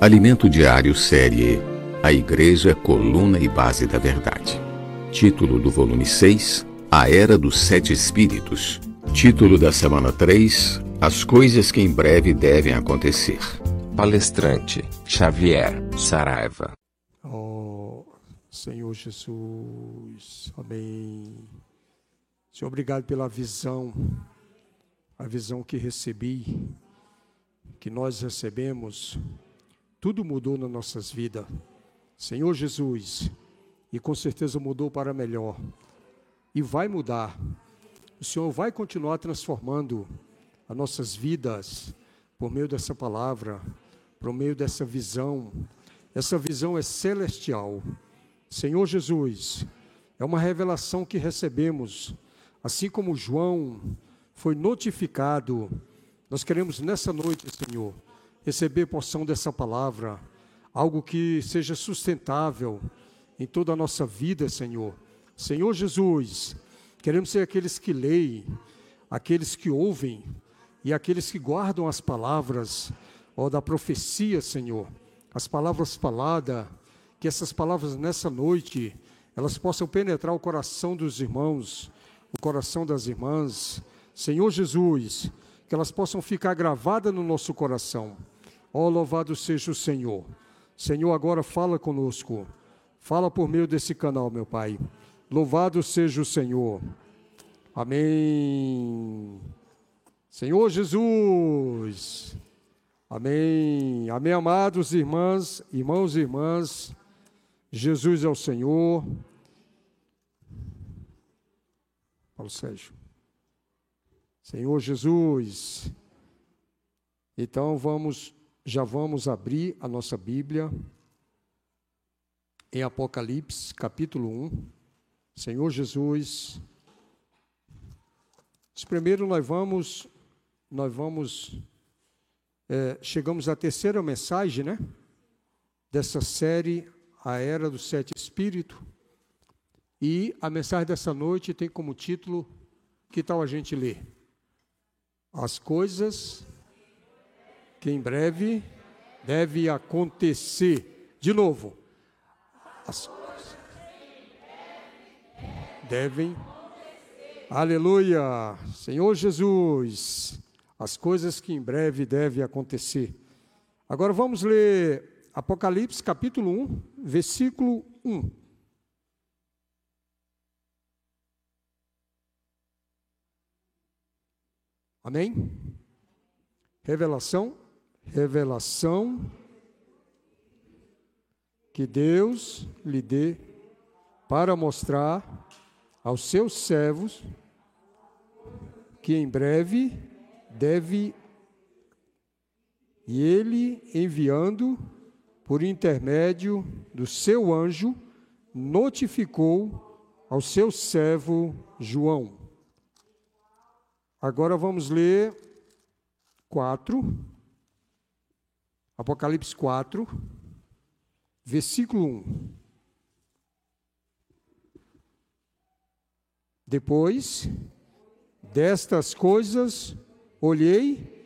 Alimento Diário Série A Igreja, Coluna e Base da Verdade. Título do volume 6 A Era dos Sete Espíritos. Título da semana 3 As coisas que em breve devem acontecer. Palestrante Xavier Saraiva. Oh, Senhor Jesus, amém. Senhor, obrigado pela visão, a visão que recebi, que nós recebemos tudo mudou nas nossas vidas. Senhor Jesus, e com certeza mudou para melhor. E vai mudar. O Senhor vai continuar transformando as nossas vidas por meio dessa palavra, por meio dessa visão. Essa visão é celestial. Senhor Jesus, é uma revelação que recebemos, assim como João foi notificado. Nós queremos nessa noite, Senhor, receber porção dessa palavra, algo que seja sustentável em toda a nossa vida, Senhor. Senhor Jesus, queremos ser aqueles que leem, aqueles que ouvem e aqueles que guardam as palavras, ó, da profecia, Senhor. As palavras faladas, que essas palavras nessa noite, elas possam penetrar o coração dos irmãos, o coração das irmãs. Senhor Jesus, que elas possam ficar gravadas no nosso coração. Ó, oh, louvado seja o Senhor. Senhor, agora fala conosco. Fala por meio desse canal, meu Pai. Louvado seja o Senhor. Amém. Senhor Jesus. Amém. Amém, amados irmãs, irmãos e irmãs. Jesus é o Senhor. Paulo Sérgio. Senhor Jesus. Então vamos já vamos abrir a nossa Bíblia em Apocalipse, capítulo 1. Senhor Jesus. Primeiro nós vamos, nós vamos, é, chegamos à terceira mensagem, né? Dessa série, A Era do Sete Espírito. E a mensagem dessa noite tem como título, que tal a gente ler? As coisas que em breve deve acontecer. De novo, as coisas devem. Aleluia! Senhor Jesus, as coisas que em breve devem acontecer. Agora vamos ler Apocalipse capítulo 1, versículo 1. Amém? Revelação revelação que Deus lhe dê para mostrar aos seus servos que em breve deve e ele enviando por intermédio do seu anjo notificou ao seu servo João. Agora vamos ler 4 Apocalipse 4, versículo 1. Depois destas coisas olhei,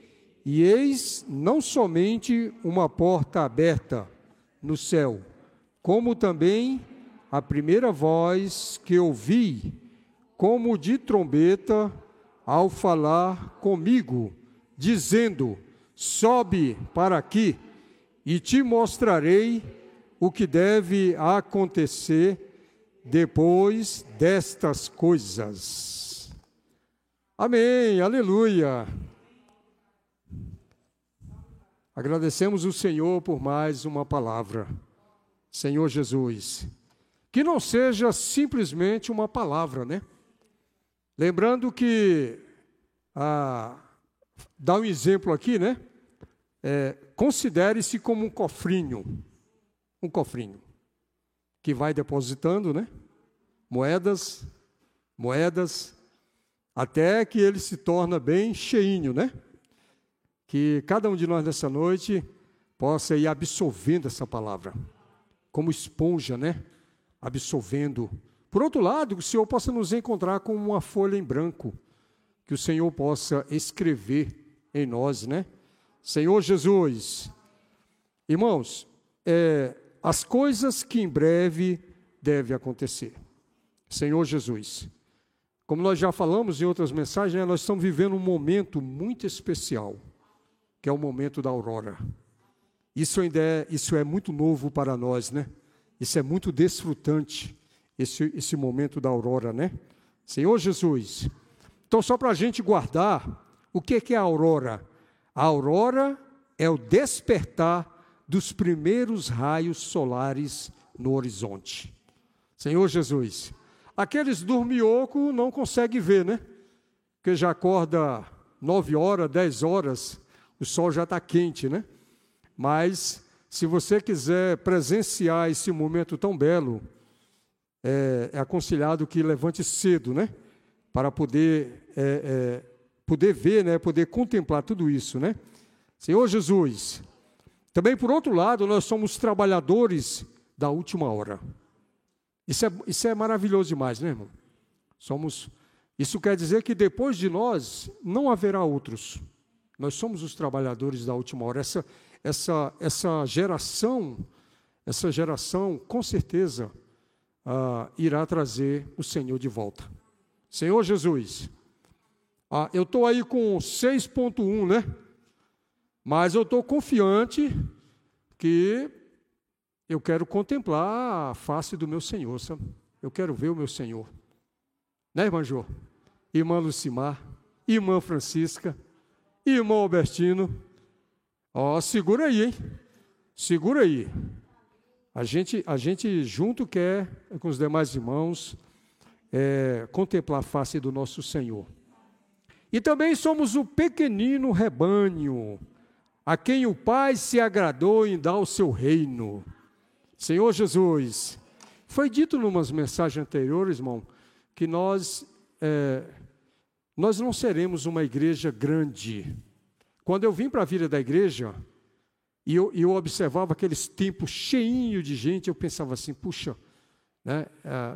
e eis não somente uma porta aberta no céu, como também a primeira voz que ouvi, como de trombeta, ao falar comigo, dizendo: Sobe para aqui e te mostrarei o que deve acontecer depois destas coisas. Amém, aleluia. Agradecemos o Senhor por mais uma palavra. Senhor Jesus, que não seja simplesmente uma palavra, né? Lembrando que a dá um exemplo aqui, né? É, Considere-se como um cofrinho, um cofrinho, que vai depositando, né? Moedas, moedas, até que ele se torna bem cheinho, né? Que cada um de nós nessa noite possa ir absorvendo essa palavra, como esponja, né? Absorvendo. Por outro lado, o Senhor possa nos encontrar com uma folha em branco, que o Senhor possa escrever em nós, né? Senhor Jesus, Irmãos, é, as coisas que em breve devem acontecer. Senhor Jesus, como nós já falamos em outras mensagens, né, nós estamos vivendo um momento muito especial, que é o momento da aurora. Isso ainda é, isso é muito novo para nós, né? Isso é muito desfrutante, esse, esse momento da aurora, né? Senhor Jesus. Então, só para a gente guardar, o que, que é a aurora? A aurora é o despertar dos primeiros raios solares no horizonte. Senhor Jesus. Aqueles dormiocos não conseguem ver, né? Porque já acorda nove horas, dez horas, o sol já está quente, né? Mas se você quiser presenciar esse momento tão belo, é, é aconselhado que levante cedo, né? Para poder, é, é, poder ver, né? Poder contemplar tudo isso, né? Senhor Jesus, também por outro lado, nós somos trabalhadores da última hora. Isso é, isso é maravilhoso demais, né, irmão? Somos. Isso quer dizer que depois de nós não haverá outros. Nós somos os trabalhadores da última hora. Essa, essa, essa geração, essa geração, com certeza, ah, irá trazer o Senhor de volta. Senhor Jesus, ah, eu estou aí com 6.1, né? Mas eu estou confiante que eu quero contemplar a face do meu Senhor, sabe? Eu quero ver o meu Senhor. Né, irmã Jô? Irmã Lucimar, irmã Francisca, irmão Albertino. Ó, segura aí, hein? Segura aí. A gente, a gente junto quer, com os demais irmãos, é, contemplar a face do nosso Senhor. E também somos o pequenino rebanho, a quem o Pai se agradou em dar o seu reino. Senhor Jesus, foi dito numas mensagens anteriores, irmão, que nós, é, nós não seremos uma igreja grande. Quando eu vim para a vida da igreja, e eu, eu observava aqueles tempos cheinhos de gente, eu pensava assim, puxa, né,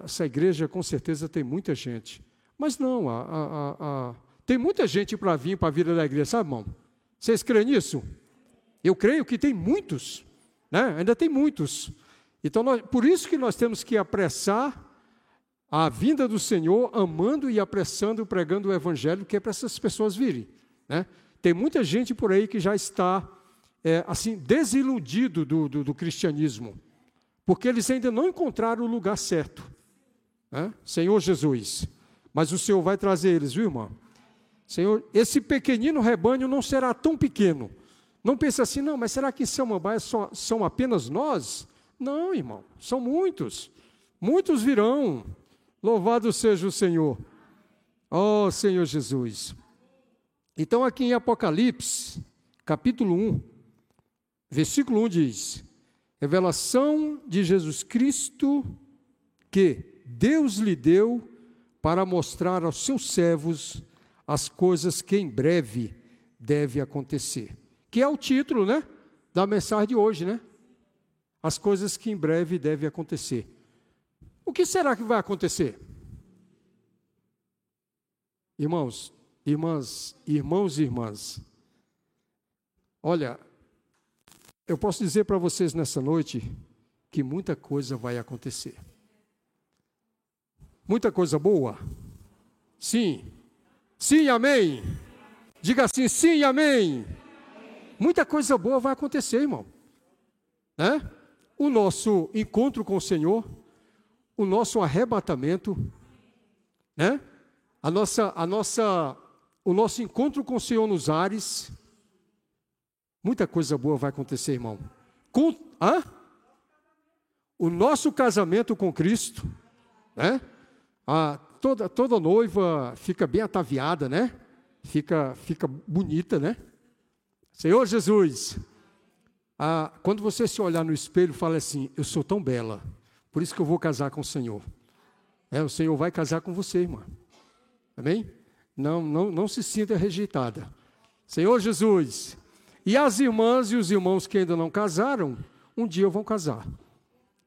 essa igreja com certeza tem muita gente. Mas não, a, a, a, tem muita gente para vir para a vida da igreja, sabe, irmão? Vocês creem nisso? Eu creio que tem muitos, né? ainda tem muitos. Então, nós, por isso que nós temos que apressar a vinda do Senhor, amando e apressando, pregando o Evangelho, que é para essas pessoas virem. Né? Tem muita gente por aí que já está é, assim, desiludido do, do, do, cristianismo, porque eles ainda não encontraram o lugar certo. Né? Senhor Jesus, mas o Senhor vai trazer eles, viu, irmão? Senhor, esse pequenino rebanho não será tão pequeno. Não pense assim, não, mas será que em Samambaia só, são apenas nós? Não, irmão, são muitos. Muitos virão. Louvado seja o Senhor. Oh, Senhor Jesus. Então, aqui em Apocalipse, capítulo 1, Versículo 1 diz: Revelação de Jesus Cristo que Deus lhe deu para mostrar aos seus servos as coisas que em breve deve acontecer. Que é o título, né, da mensagem de hoje, né? As coisas que em breve devem acontecer. O que será que vai acontecer? Irmãos, irmãs, irmãos e irmãs. Olha, eu posso dizer para vocês nessa noite que muita coisa vai acontecer. Muita coisa boa? Sim. Sim, amém. Diga assim: sim, amém. Muita coisa boa vai acontecer, irmão. Né? O nosso encontro com o Senhor, o nosso arrebatamento, né? A nossa, a nossa, o nosso encontro com o Senhor nos ares, Muita coisa boa vai acontecer, irmão. Com, hã? O nosso casamento com Cristo, né? A, toda, toda noiva fica bem ataviada, né? Fica, fica bonita, né? Senhor Jesus, a, quando você se olhar no espelho, fala assim: Eu sou tão bela, por isso que eu vou casar com o Senhor. É, o Senhor vai casar com você, irmã. Amém? Não, não, não se sinta rejeitada. Senhor Jesus, e as irmãs e os irmãos que ainda não casaram, um dia vão casar.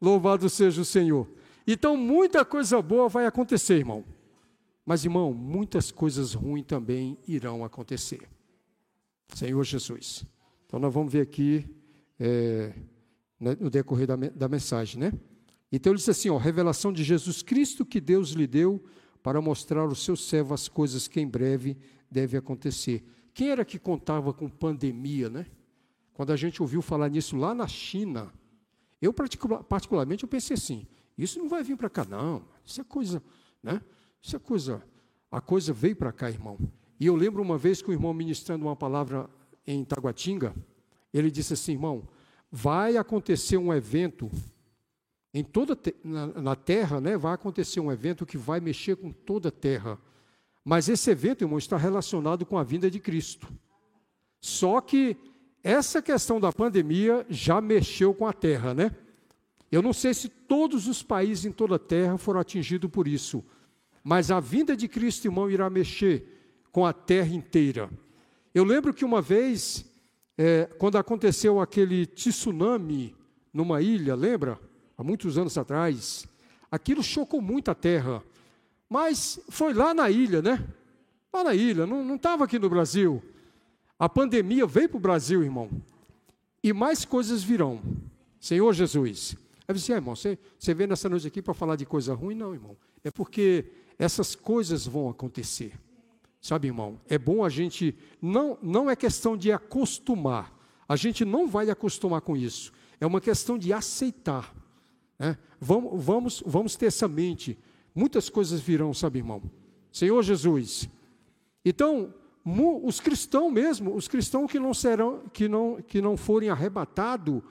Louvado seja o Senhor. Então, muita coisa boa vai acontecer, irmão. Mas, irmão, muitas coisas ruins também irão acontecer. Senhor Jesus. Então, nós vamos ver aqui é, né, no decorrer da, da mensagem, né? Então ele diz assim, ó, revelação de Jesus Cristo que Deus lhe deu para mostrar aos seus servos as coisas que em breve devem acontecer. Quem era que contava com pandemia, né? Quando a gente ouviu falar nisso lá na China, eu particularmente eu pensei assim, isso não vai vir para cá não, isso é coisa, né? Isso é coisa, a coisa veio para cá, irmão. E eu lembro uma vez que o irmão ministrando uma palavra em Taguatinga, ele disse assim, irmão, vai acontecer um evento em toda na, na terra, né, vai acontecer um evento que vai mexer com toda a terra. Mas esse evento, irmão, está relacionado com a vinda de Cristo. Só que essa questão da pandemia já mexeu com a terra, né? Eu não sei se todos os países em toda a terra foram atingidos por isso, mas a vinda de Cristo, irmão, irá mexer com a terra inteira. Eu lembro que uma vez, é, quando aconteceu aquele tsunami numa ilha, lembra? há muitos anos atrás, aquilo chocou muito a terra. Mas foi lá na ilha, né? Lá na ilha, não estava aqui no Brasil. A pandemia veio para o Brasil, irmão. E mais coisas virão. Senhor Jesus. Aí você, ah, irmão, você, você veio nessa noite aqui para falar de coisa ruim? Não, irmão. É porque essas coisas vão acontecer. Sabe, irmão? É bom a gente. Não, não é questão de acostumar. A gente não vai acostumar com isso. É uma questão de aceitar. É, vamos, vamos, vamos ter essa mente. Muitas coisas virão, sabe, irmão? Senhor Jesus. Então, os cristãos mesmo, os cristãos que não serão, que não, que não forem arrebatados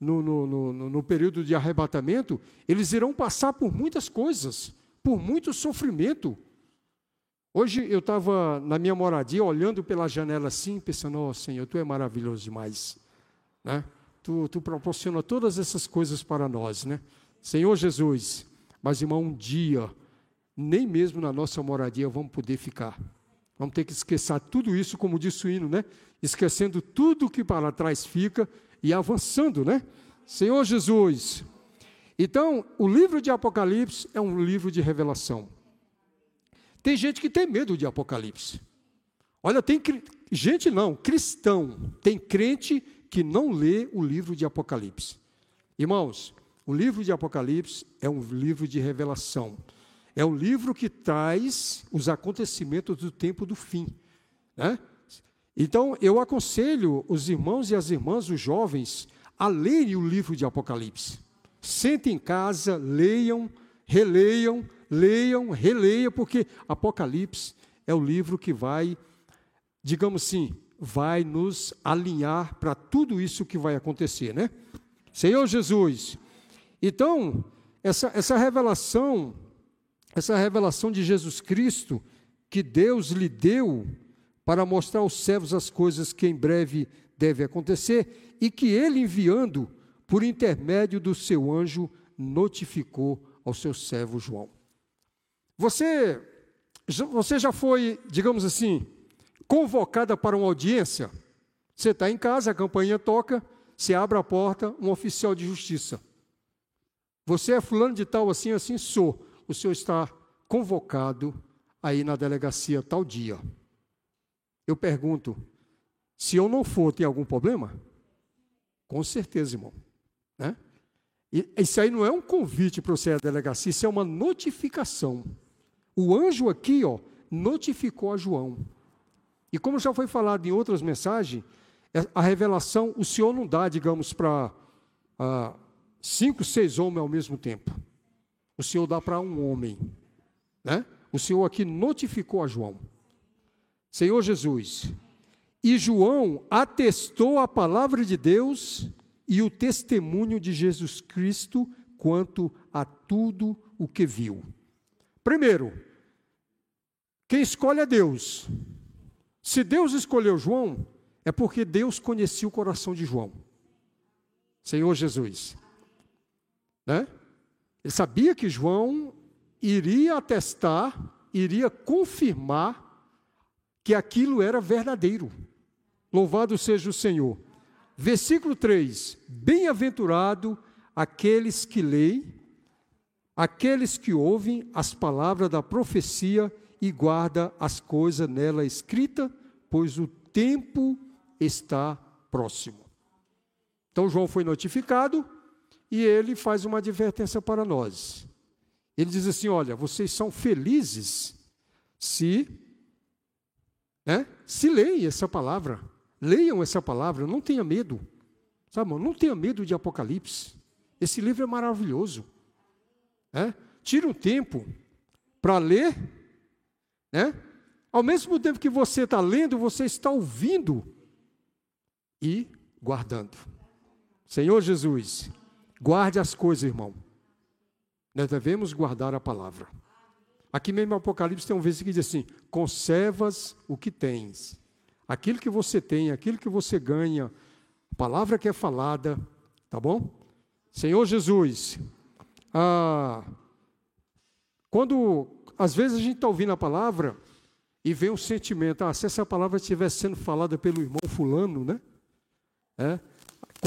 no, no, no, no período de arrebatamento, eles irão passar por muitas coisas, por muito sofrimento. Hoje eu estava na minha moradia, olhando pela janela assim, pensando, ó oh, Senhor, Tu é maravilhoso demais. Né? tu, tu proporciona todas essas coisas para nós, né? Senhor Jesus, mas irmão, um dia, nem mesmo na nossa moradia vamos poder ficar. Vamos ter que esquecer tudo isso, como disse o hino, né? Esquecendo tudo que para trás fica e avançando, né? Senhor Jesus. Então, o livro de Apocalipse é um livro de revelação. Tem gente que tem medo de Apocalipse. Olha, tem gente não, cristão, tem crente que não lê o livro de Apocalipse. Irmãos, o livro de Apocalipse é um livro de revelação. É um livro que traz os acontecimentos do tempo do fim. Né? Então, eu aconselho os irmãos e as irmãs, os jovens, a lerem o livro de Apocalipse. Sentem em casa, leiam, releiam, leiam, releiam, porque Apocalipse é o livro que vai, digamos assim, vai nos alinhar para tudo isso que vai acontecer, né? Senhor Jesus. Então, essa, essa revelação, essa revelação de Jesus Cristo, que Deus lhe deu para mostrar aos servos as coisas que em breve devem acontecer, e que ele, enviando por intermédio do seu anjo, notificou ao seu servo João. Você, você já foi, digamos assim, convocada para uma audiência, você está em casa, a campainha toca, você abre a porta, um oficial de justiça. Você é fulano de tal, assim, assim, sou. O senhor está convocado aí na delegacia tal dia. Eu pergunto, se eu não for, tem algum problema? Com certeza, irmão. Né? E, isso aí não é um convite para você ir à delegacia, isso é uma notificação. O anjo aqui, ó, notificou a João. E como já foi falado em outras mensagens, é, a revelação o Senhor não dá, digamos, para ah, cinco, seis homens ao mesmo tempo. O Senhor dá para um homem. Né? O Senhor aqui notificou a João. Senhor Jesus. E João atestou a palavra de Deus e o testemunho de Jesus Cristo quanto a tudo o que viu. Primeiro, quem escolhe é Deus. Se Deus escolheu João, é porque Deus conhecia o coração de João. Senhor Jesus. Né? Ele sabia que João iria atestar, iria confirmar que aquilo era verdadeiro. Louvado seja o Senhor. Versículo 3: Bem-aventurado aqueles que leem, aqueles que ouvem as palavras da profecia e guarda as coisas nela escrita, pois o tempo está próximo. Então João foi notificado e ele faz uma advertência para nós. Ele diz assim: Olha, vocês são felizes se, né, se leem essa palavra, leiam essa palavra, não tenha medo, sabe, não tenha medo de Apocalipse. Esse livro é maravilhoso. Né? Tira um tempo para ler, né? Ao mesmo tempo que você está lendo, você está ouvindo e guardando. Senhor Jesus, guarde as coisas, irmão. Nós devemos guardar a palavra. Aqui mesmo no Apocalipse tem um versículo que diz assim: conservas o que tens. Aquilo que você tem, aquilo que você ganha, a palavra que é falada, tá bom? Senhor Jesus, ah, quando às vezes a gente está ouvindo a palavra e vem um sentimento, ah, se essa palavra estivesse sendo falada pelo irmão fulano, né? É,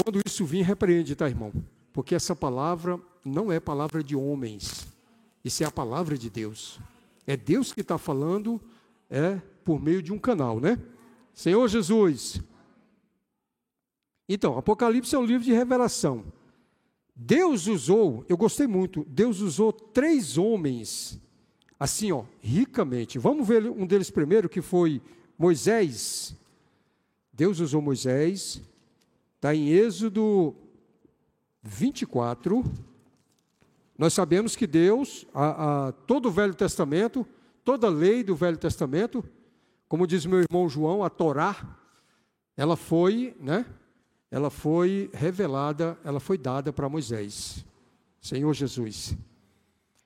quando isso vir, repreende, tá, irmão? Porque essa palavra não é palavra de homens, isso é a palavra de Deus. É Deus que está falando, é por meio de um canal, né? Senhor Jesus. Então, Apocalipse é um livro de revelação. Deus usou, eu gostei muito, Deus usou três homens, assim, ó, ricamente. Vamos ver um deles primeiro, que foi Moisés. Deus usou Moisés, está em Êxodo 24. Nós sabemos que Deus, a, a, todo o Velho Testamento, toda a lei do Velho Testamento, como diz meu irmão João, a Torá, ela foi, né? ela foi revelada, ela foi dada para Moisés, Senhor Jesus.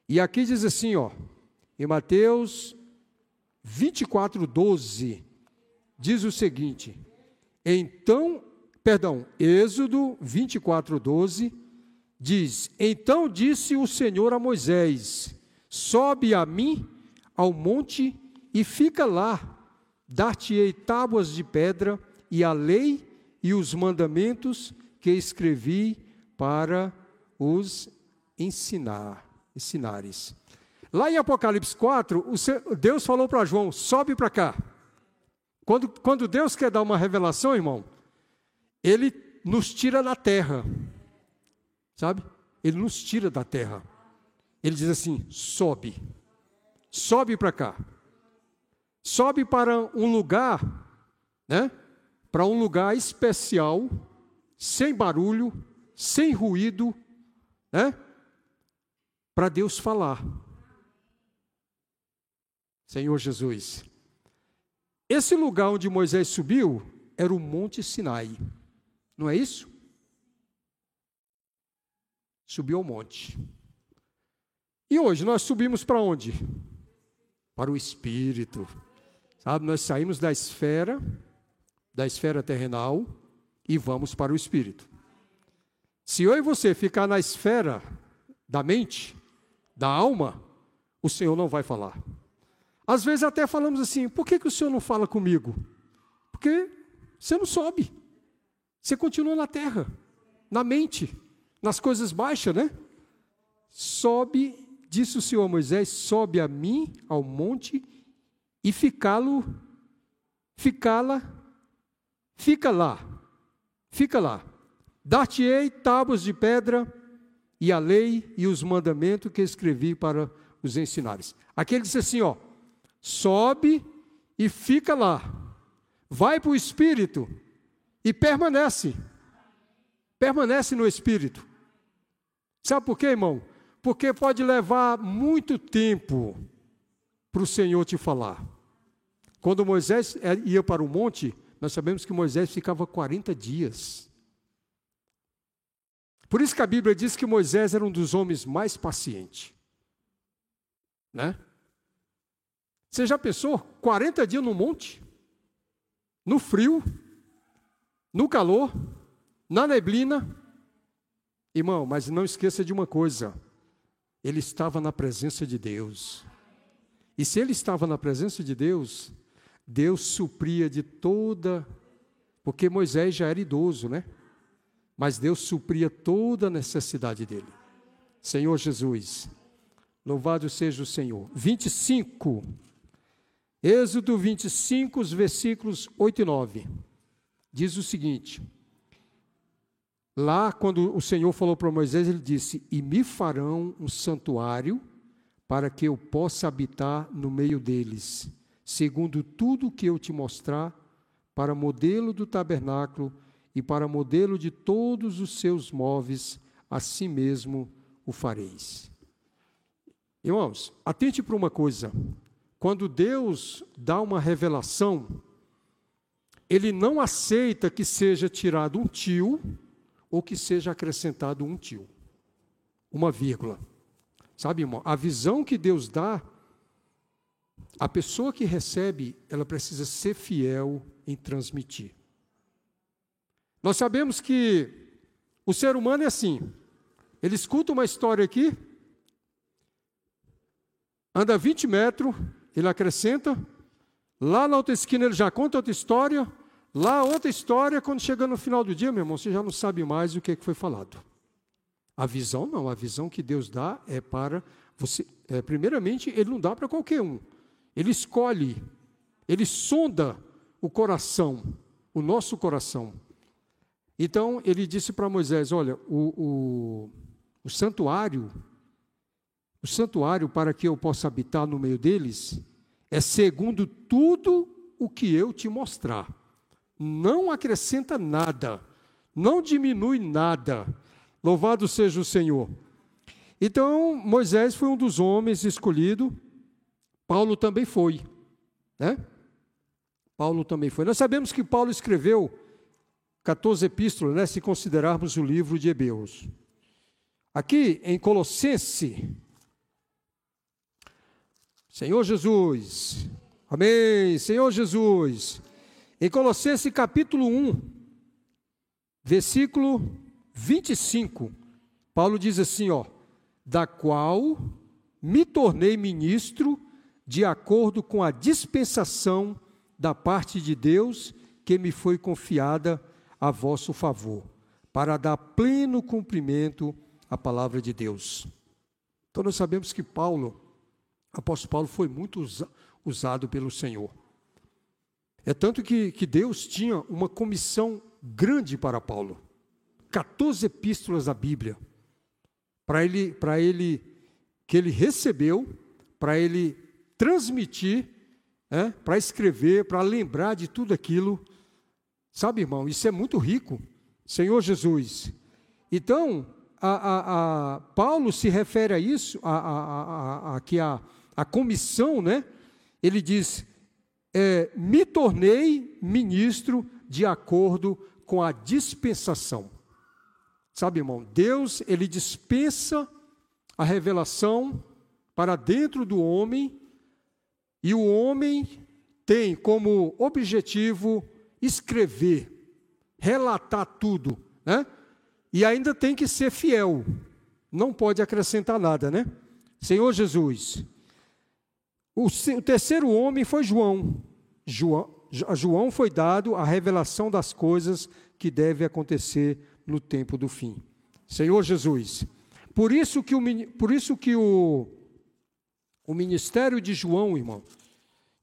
E aqui diz assim, ó, em Mateus 24, 12, diz o seguinte: Então, perdão, Êxodo 24, 12, diz: Então disse o Senhor a Moisés: Sobe a mim ao monte e fica lá, dar-te-ei tábuas de pedra e a lei e os mandamentos que escrevi para os ensinar, ensinares. Lá em Apocalipse 4, Deus falou para João: sobe para cá. Quando, quando Deus quer dar uma revelação, irmão, ele nos tira da terra, sabe? Ele nos tira da terra. Ele diz assim: sobe, sobe para cá, sobe para um lugar, né? para um lugar especial, sem barulho, sem ruído, né? Para Deus falar. Senhor Jesus. Esse lugar onde Moisés subiu era o Monte Sinai. Não é isso? Subiu ao monte. E hoje nós subimos para onde? Para o Espírito. Sabe, nós saímos da esfera da esfera terrenal e vamos para o espírito. Se eu e você ficar na esfera da mente, da alma, o Senhor não vai falar. Às vezes até falamos assim: por que, que o Senhor não fala comigo? Porque você não sobe. Você continua na terra, na mente, nas coisas baixas, né? Sobe, disse o Senhor a Moisés: sobe a mim ao monte e ficá-lo, ficá-la Fica lá, fica lá. Dar-te-ei tábuas de pedra e a lei e os mandamentos que escrevi para os ensinares. Aqui ele disse assim: ó, sobe e fica lá. Vai para o Espírito e permanece. Permanece no Espírito. Sabe por quê, irmão? Porque pode levar muito tempo para o Senhor te falar. Quando Moisés ia para o monte, nós sabemos que Moisés ficava 40 dias. Por isso que a Bíblia diz que Moisés era um dos homens mais pacientes. Né? Você já pensou? 40 dias no monte? No frio? No calor? Na neblina? Irmão, mas não esqueça de uma coisa: ele estava na presença de Deus. E se ele estava na presença de Deus, Deus supria de toda, porque Moisés já era idoso, né? Mas Deus supria toda a necessidade dele. Senhor Jesus, louvado seja o Senhor. 25, Êxodo 25, os versículos 8 e 9, diz o seguinte: Lá, quando o Senhor falou para Moisés, ele disse: E me farão um santuário para que eu possa habitar no meio deles, segundo tudo que eu te mostrar, para modelo do tabernáculo e para modelo de todos os seus móveis, assim mesmo o fareis. Irmãos, atente para uma coisa: quando Deus dá uma revelação, Ele não aceita que seja tirado um tio ou que seja acrescentado um tio, uma vírgula. Sabe, irmão, a visão que Deus dá, a pessoa que recebe, ela precisa ser fiel em transmitir. Nós sabemos que o ser humano é assim. Ele escuta uma história aqui, anda 20 metros, ele acrescenta, lá na outra esquina ele já conta outra história, Lá, outra história, quando chega no final do dia, meu irmão, você já não sabe mais o que foi falado. A visão não, a visão que Deus dá é para você. É, primeiramente, Ele não dá para qualquer um. Ele escolhe, Ele sonda o coração, o nosso coração. Então, Ele disse para Moisés: Olha, o, o, o santuário, o santuário para que eu possa habitar no meio deles, é segundo tudo o que eu te mostrar não acrescenta nada, não diminui nada. Louvado seja o Senhor. Então, Moisés foi um dos homens escolhido, Paulo também foi, né? Paulo também foi. Nós sabemos que Paulo escreveu 14 epístolas, né, se considerarmos o livro de Hebreus. Aqui em Colossense, Senhor Jesus, amém, Senhor Jesus, em Colossenses capítulo 1, versículo 25, Paulo diz assim, ó: "Da qual me tornei ministro de acordo com a dispensação da parte de Deus que me foi confiada a vosso favor, para dar pleno cumprimento à palavra de Deus." Então nós sabemos que Paulo, apóstolo Paulo foi muito usado pelo Senhor. É tanto que, que Deus tinha uma comissão grande para Paulo. 14 epístolas da Bíblia. Para ele, para ele, que ele recebeu, para ele transmitir, é, para escrever, para lembrar de tudo aquilo. Sabe, irmão, isso é muito rico. Senhor Jesus. Então, a, a, a Paulo se refere a isso, a, a, a, que a, a comissão, né? Ele diz: é, me tornei ministro de acordo com a dispensação. Sabe, irmão, Deus, ele dispensa a revelação para dentro do homem, e o homem tem como objetivo escrever, relatar tudo, né? E ainda tem que ser fiel, não pode acrescentar nada, né? Senhor Jesus, o, terceiro homem foi João. João. A João foi dado a revelação das coisas que devem acontecer no tempo do fim. Senhor Jesus. Por isso que o, por isso que o, o ministério de João, irmão,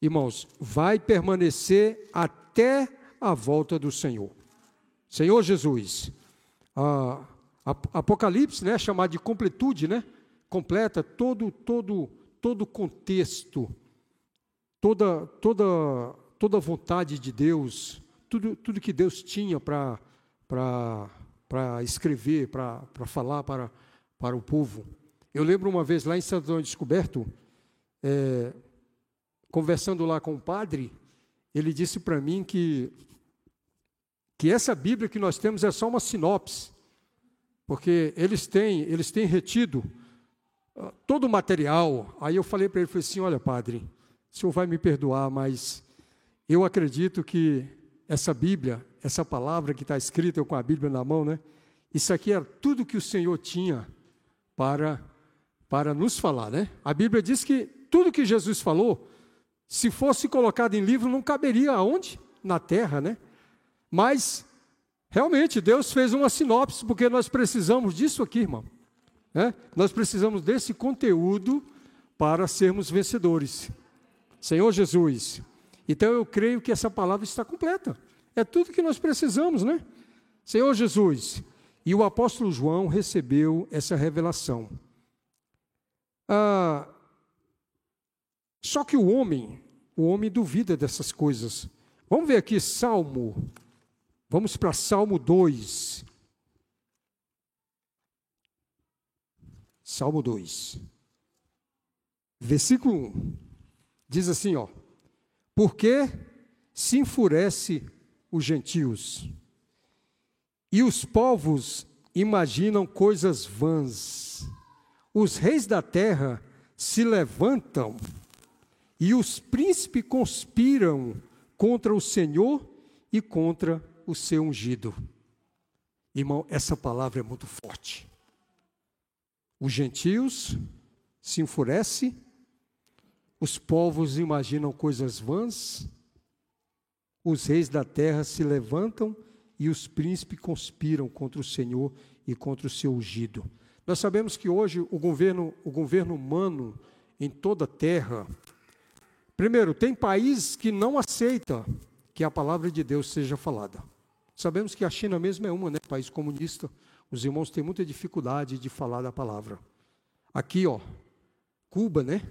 irmãos, vai permanecer até a volta do Senhor. Senhor Jesus. A, a, Apocalipse, né, chamado de completude, né? Completa todo todo todo o contexto, toda, toda, toda a vontade de Deus, tudo, tudo que Deus tinha para escrever, para falar para, para o povo. Eu lembro uma vez lá em Santo Antônio Descoberto, é, conversando lá com o padre, ele disse para mim que, que essa Bíblia que nós temos é só uma sinopse, porque eles têm, eles têm retido todo o material. Aí eu falei para ele, falei assim, olha padre, o senhor vai me perdoar, mas eu acredito que essa Bíblia, essa palavra que está escrita, eu com a Bíblia na mão, né? Isso aqui é tudo que o Senhor tinha para, para nos falar, né? A Bíblia diz que tudo que Jesus falou, se fosse colocado em livro, não caberia aonde? Na terra, né? Mas, realmente, Deus fez uma sinopse, porque nós precisamos disso aqui, irmão. Né? Nós precisamos desse conteúdo para sermos vencedores. Senhor Jesus. Então eu creio que essa palavra está completa. É tudo que nós precisamos, né? Senhor Jesus. E o apóstolo João recebeu essa revelação. Ah, só que o homem, o homem duvida dessas coisas. Vamos ver aqui Salmo. Vamos para Salmo 2. Salmo 2. Versículo 1. Diz assim, ó: Por que se enfurece os gentios? E os povos imaginam coisas vãs. Os reis da terra se levantam e os príncipes conspiram contra o Senhor e contra o seu ungido. Irmão, essa palavra é muito forte. Os gentios se enfurecem, os povos imaginam coisas vãs, os reis da terra se levantam e os príncipes conspiram contra o Senhor e contra o seu ungido. Nós sabemos que hoje o governo, o governo humano em toda a terra, primeiro, tem países que não aceitam que a palavra de Deus seja falada. Sabemos que a China mesmo é uma, né, país comunista. Os irmãos têm muita dificuldade de falar da palavra. Aqui, ó, Cuba, né?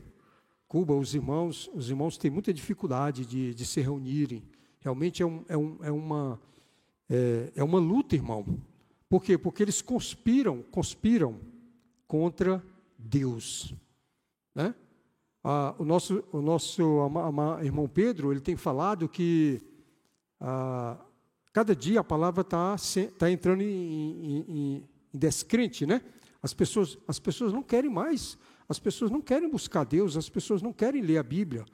Cuba, os irmãos, os irmãos têm muita dificuldade de, de se reunirem. Realmente é, um, é, um, é uma é, é uma luta, irmão. Por quê? Porque eles conspiram, conspiram contra Deus. Né? Ah, o nosso, o nosso irmão Pedro, ele tem falado que ah, cada dia a palavra está tá entrando em, em, em, descrente, né? As pessoas, as pessoas não querem mais, as pessoas não querem buscar Deus, as pessoas não querem ler a Bíblia.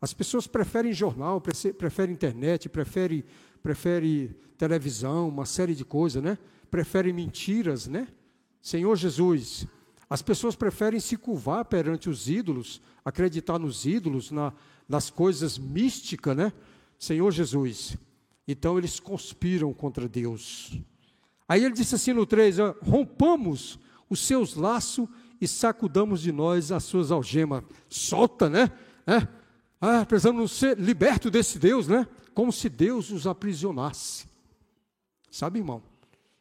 As pessoas preferem jornal, preferem internet, preferem prefere televisão, uma série de coisas, né? Prefere mentiras, né? Senhor Jesus, as pessoas preferem se curvar perante os ídolos, acreditar nos ídolos, na, nas coisas místicas, né? Senhor Jesus. Então eles conspiram contra Deus. Aí ele disse assim no 3: rompamos os seus laços e sacudamos de nós as suas algemas. Solta, né? É. Ah, precisamos ser libertos desse Deus, né? como se Deus os aprisionasse. Sabe, irmão?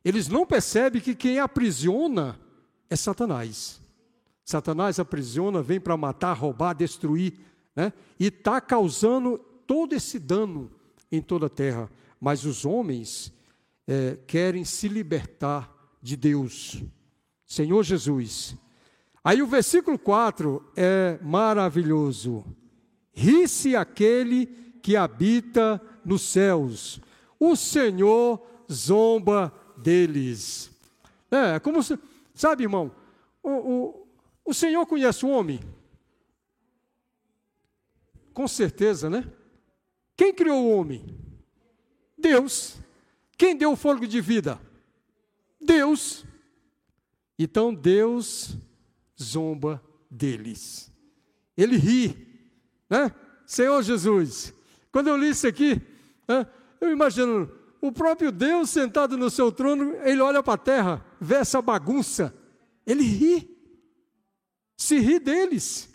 Eles não percebem que quem aprisiona é Satanás. Satanás aprisiona, vem para matar, roubar, destruir, né? e está causando todo esse dano em toda a terra. Mas os homens é, querem se libertar de Deus. Senhor Jesus. Aí o versículo 4 é maravilhoso. Ri-se aquele que habita nos céus. O Senhor zomba deles. É, como se, sabe, irmão, o, o, o Senhor conhece o homem? Com certeza, né? Quem criou o homem? Deus. Quem deu o fôlego de vida? Deus. Então Deus zomba deles. Ele ri, né? Senhor Jesus, quando eu li isso aqui, eu imagino o próprio Deus sentado no seu trono, ele olha para a terra, vê essa bagunça, ele ri, se ri deles.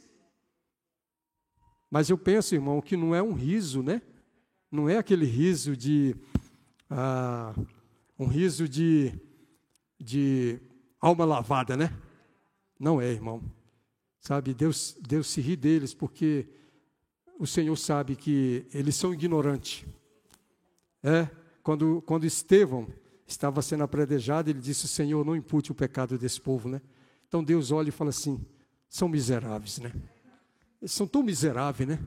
Mas eu penso, irmão, que não é um riso, né? Não é aquele riso de. Ah, um riso de, de alma lavada, né? Não é, irmão. Sabe, Deus, Deus se ri deles porque o Senhor sabe que eles são ignorantes. É, quando, quando Estevão estava sendo apredejado, ele disse: Senhor, não impute o pecado desse povo, né? Então Deus olha e fala assim: são miseráveis, né? Eles são tão miseráveis, né?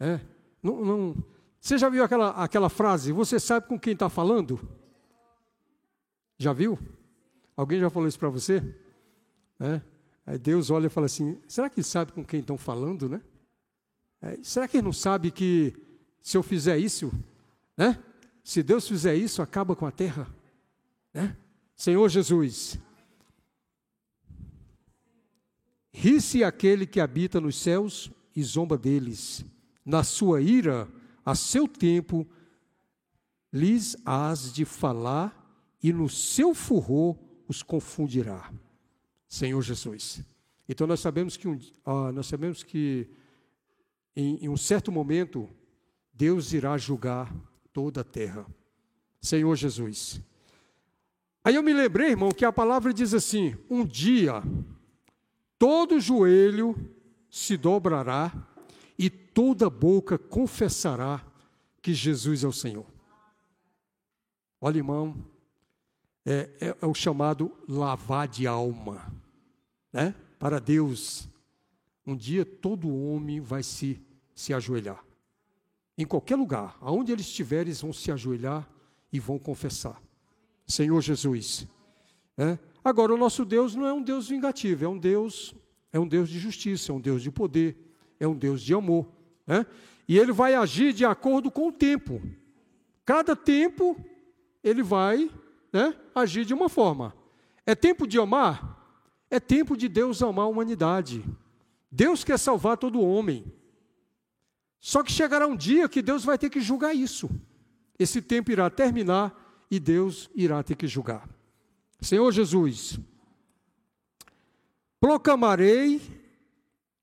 É, não, não, você já viu aquela, aquela frase? Você sabe com quem está falando? Já viu? Alguém já falou isso para você? É. Aí Deus olha e fala assim: será que sabe com quem estão falando, né? É, será que ele não sabe que se eu fizer isso, né? Se Deus fizer isso, acaba com a terra, né? Senhor Jesus, ri-se aquele que habita nos céus e zomba deles. Na sua ira, a seu tempo, lhes has de falar e no seu furor os confundirá. Senhor Jesus. Então nós sabemos que, um, ah, nós sabemos que em, em um certo momento, Deus irá julgar toda a terra. Senhor Jesus. Aí eu me lembrei, irmão, que a palavra diz assim: um dia todo joelho se dobrará toda boca confessará que Jesus é o Senhor. Olha, irmão, é, é, é o chamado lavar de alma, né? Para Deus, um dia todo homem vai se, se ajoelhar. Em qualquer lugar, aonde eles estiverem, eles vão se ajoelhar e vão confessar. Senhor Jesus. É? Agora, o nosso Deus não é um Deus vingativo, é um Deus, é um Deus de justiça, é um Deus de poder, é um Deus de amor. É? E ele vai agir de acordo com o tempo. Cada tempo ele vai né, agir de uma forma. É tempo de amar? É tempo de Deus amar a humanidade. Deus quer salvar todo homem. Só que chegará um dia que Deus vai ter que julgar isso. Esse tempo irá terminar e Deus irá ter que julgar. Senhor Jesus, proclamarei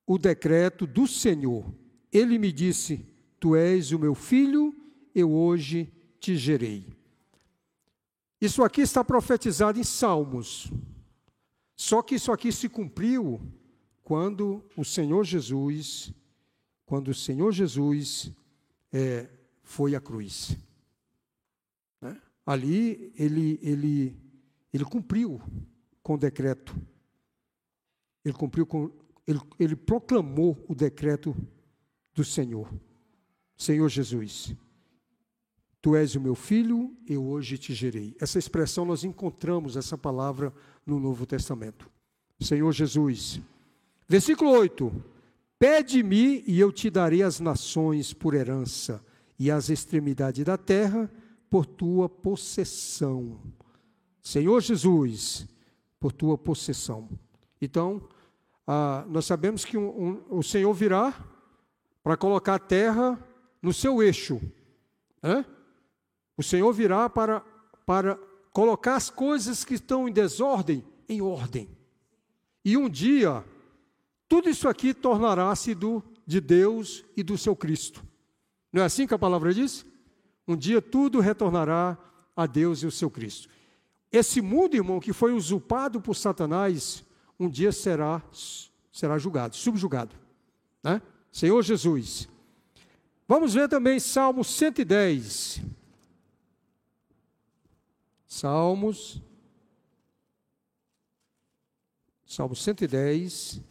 o decreto do Senhor. Ele me disse: Tu és o meu filho, eu hoje te gerei. Isso aqui está profetizado em Salmos. Só que isso aqui se cumpriu quando o Senhor Jesus, quando o Senhor Jesus é, foi à cruz. Né? Ali ele, ele, ele cumpriu com o decreto. Ele cumpriu com, ele, ele proclamou o decreto do Senhor. Senhor Jesus. Tu és o meu filho, eu hoje te gerei. Essa expressão nós encontramos essa palavra no Novo Testamento. Senhor Jesus. Versículo 8: Pede-me e eu te darei as nações por herança e as extremidades da terra por tua possessão. Senhor Jesus, por tua possessão. Então, ah, nós sabemos que um, um, o Senhor virá para colocar a terra no seu eixo. O Senhor virá para, para colocar as coisas que estão em desordem em ordem. E um dia, tudo isso aqui tornará-se de Deus e do seu Cristo. Não é assim que a palavra diz? Um dia tudo retornará a Deus e o seu Cristo. Esse mundo, irmão, que foi usurpado por Satanás, um dia será, será julgado, subjugado. Né? Senhor Jesus. Vamos ver também Salmo 110. Salmos. Salmo 110.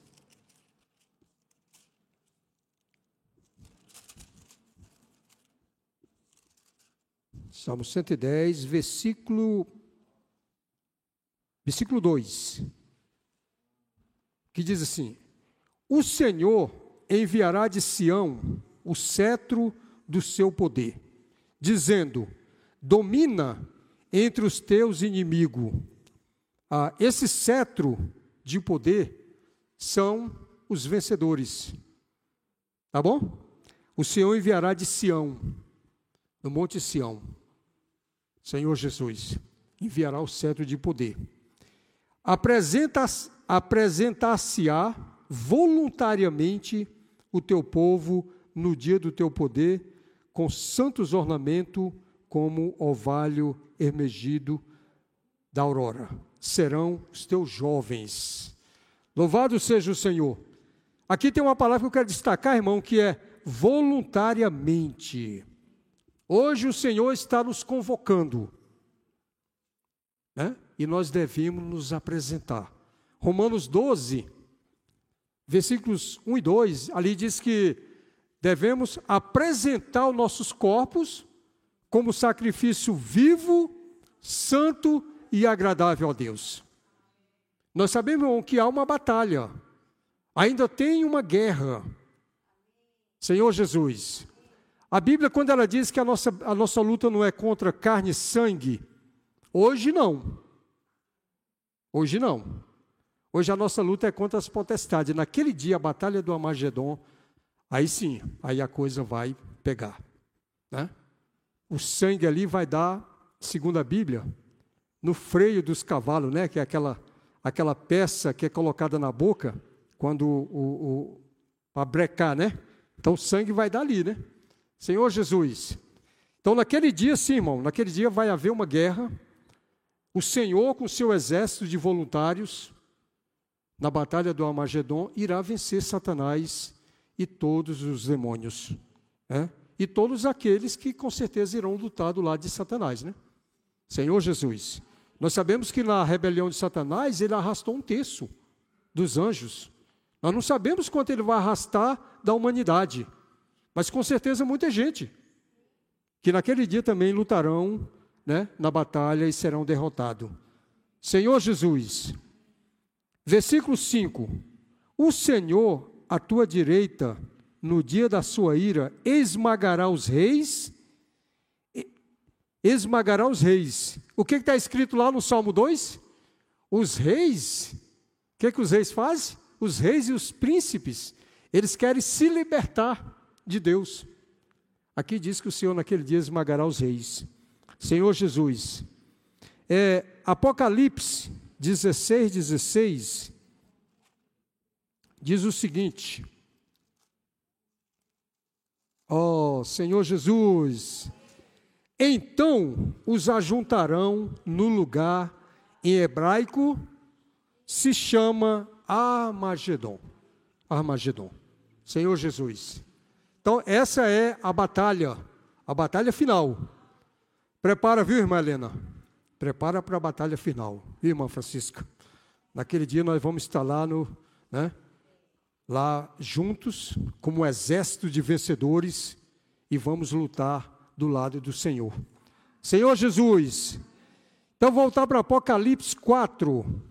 Salmo 110, versículo, versículo 2, que diz assim: O Senhor enviará de Sião o cetro do seu poder, dizendo: Domina entre os teus inimigos. Ah, esse cetro de poder são os vencedores. Tá bom? O Senhor enviará de Sião, no Monte Sião. Senhor Jesus enviará o cetro de poder. Apresentar-se-á voluntariamente o teu povo no dia do teu poder, com santos ornamentos, como orvalho emergido da aurora. Serão os teus jovens. Louvado seja o Senhor. Aqui tem uma palavra que eu quero destacar, irmão, que é voluntariamente. Hoje o Senhor está nos convocando, né? E nós devemos nos apresentar. Romanos 12, versículos 1 e 2, ali diz que devemos apresentar os nossos corpos como sacrifício vivo, santo e agradável a Deus. Nós sabemos que há uma batalha, ainda tem uma guerra. Senhor Jesus, a Bíblia, quando ela diz que a nossa, a nossa luta não é contra carne e sangue, hoje não. Hoje não. Hoje a nossa luta é contra as potestades. Naquele dia, a batalha do Amagedon, aí sim, aí a coisa vai pegar. Né? o sangue ali vai dar, segundo a Bíblia, no freio dos cavalos, né? Que é aquela, aquela peça que é colocada na boca quando o, o brecar, né? Então o sangue vai dar ali, né? Senhor Jesus. Então naquele dia, sim, irmão, naquele dia vai haver uma guerra. o Senhor, com seu exército de voluntários, na batalha do Armagedon, irá vencer Satanás e todos os demônios. Né? E todos aqueles que com certeza irão lutar do lado de Satanás. Né? Senhor Jesus. Nós sabemos que na rebelião de Satanás ele arrastou um terço dos anjos. Nós não sabemos quanto ele vai arrastar da humanidade, mas com certeza muita gente que naquele dia também lutarão né, na batalha e serão derrotados. Senhor Jesus, versículo 5: O Senhor, à tua direita, no dia da sua ira, esmagará os reis, esmagará os reis. O que está escrito lá no Salmo 2? Os reis, o que, que os reis fazem? Os reis e os príncipes, eles querem se libertar de Deus. Aqui diz que o Senhor naquele dia esmagará os reis. Senhor Jesus. É, Apocalipse 16, 16 diz o seguinte: Ó oh, Senhor Jesus, então os ajuntarão no lugar em hebraico se chama Armagedon. Armagedon. Senhor Jesus. Então essa é a batalha, a batalha final. Prepara, viu, irmã Helena? Prepara para a batalha final, irmã Francisca? Naquele dia nós vamos estar lá no, né? lá juntos, como um exército de vencedores, e vamos lutar do lado do Senhor. Senhor Jesus, então voltar para Apocalipse 4.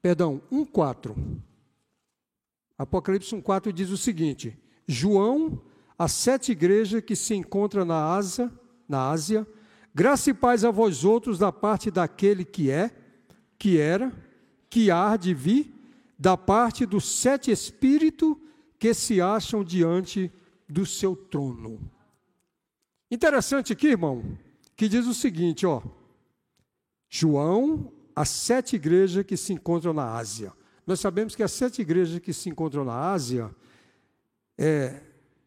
Perdão, 1,4. Apocalipse 1,4 diz o seguinte: João, as sete igrejas que se encontram na Ásia, na Ásia, graça e paz a vós outros da parte daquele que é, que era, que há de vir da parte dos sete espíritos que se acham diante do seu trono. Interessante aqui, irmão, que diz o seguinte, ó. João, as sete igrejas que se encontram na Ásia. Nós sabemos que as sete igrejas que se encontram na Ásia é